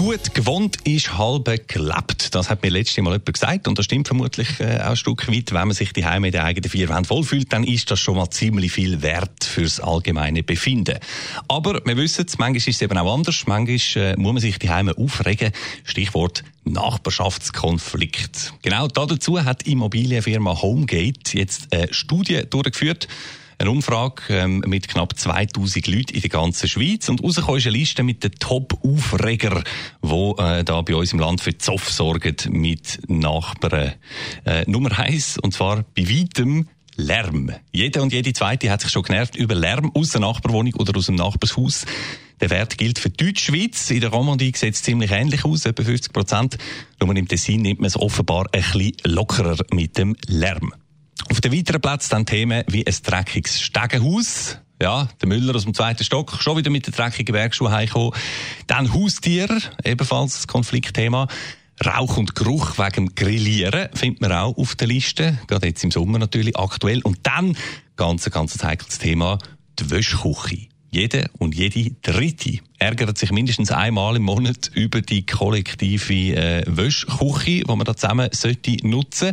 Gut gewohnt ist halbe gelebt. Das hat mir letztes Mal jemand gesagt und das stimmt vermutlich äh, auch ein Stück weit. Wenn man sich die Heime in den eigenen vier Wänden wohlfühlt, dann ist das schon mal ziemlich viel wert fürs allgemeine Befinden. Aber wir wissen es, manchmal ist es eben auch anders. Manchmal äh, muss man sich die Heime aufregen. Stichwort Nachbarschaftskonflikt. Genau dazu hat die Immobilienfirma Homegate jetzt eine Studie durchgeführt eine Umfrage ähm, mit knapp 2000 Leuten in der ganzen Schweiz. Und rausgekommen ist eine Liste mit den Top-Aufreger, die äh, da bei uns im Land für Zoff sorgen mit Nachbarn. Äh, Nummer eins, und zwar bei weitem Lärm. Jeder und jede Zweite hat sich schon genervt über Lärm aus der Nachbarwohnung oder aus dem Nachbarshaus. Der Wert gilt für Deutschschweiz. In der Romandie sieht es ziemlich ähnlich aus, etwa 50 Prozent. Nur im Tessin nimmt man es offenbar ein bisschen lockerer mit dem Lärm. Auf den weiteren Plätzen dann Themen wie ein dreckiges Stegenhaus. Ja, der Müller aus dem zweiten Stock, schon wieder mit den dreckigen Bergschuhen heimgekommen. Dann Haustiere, ebenfalls das Konfliktthema. Rauch und Geruch wegen Grillieren findet man auch auf der Liste. Gerade jetzt im Sommer natürlich aktuell. Und dann, ganz, ganz heikles Thema, die Wäschküche. Jede und jede Dritte ärgert sich mindestens einmal im Monat über die kollektive äh, Wäschküche, die man da zusammen sollte nutzen.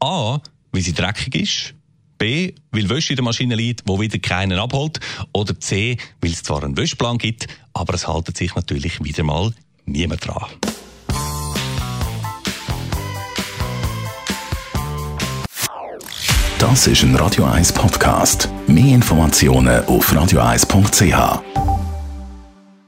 A, weil sie dreckig ist. B, weil Wäsche in der Maschine liegt, wo wieder keinen abholt. Oder C, weil es zwar einen Wäschplan gibt, aber es haltet sich natürlich wieder mal niemand dran. Das ist ein Radio 1 Podcast. Mehr Informationen auf radio1.ch.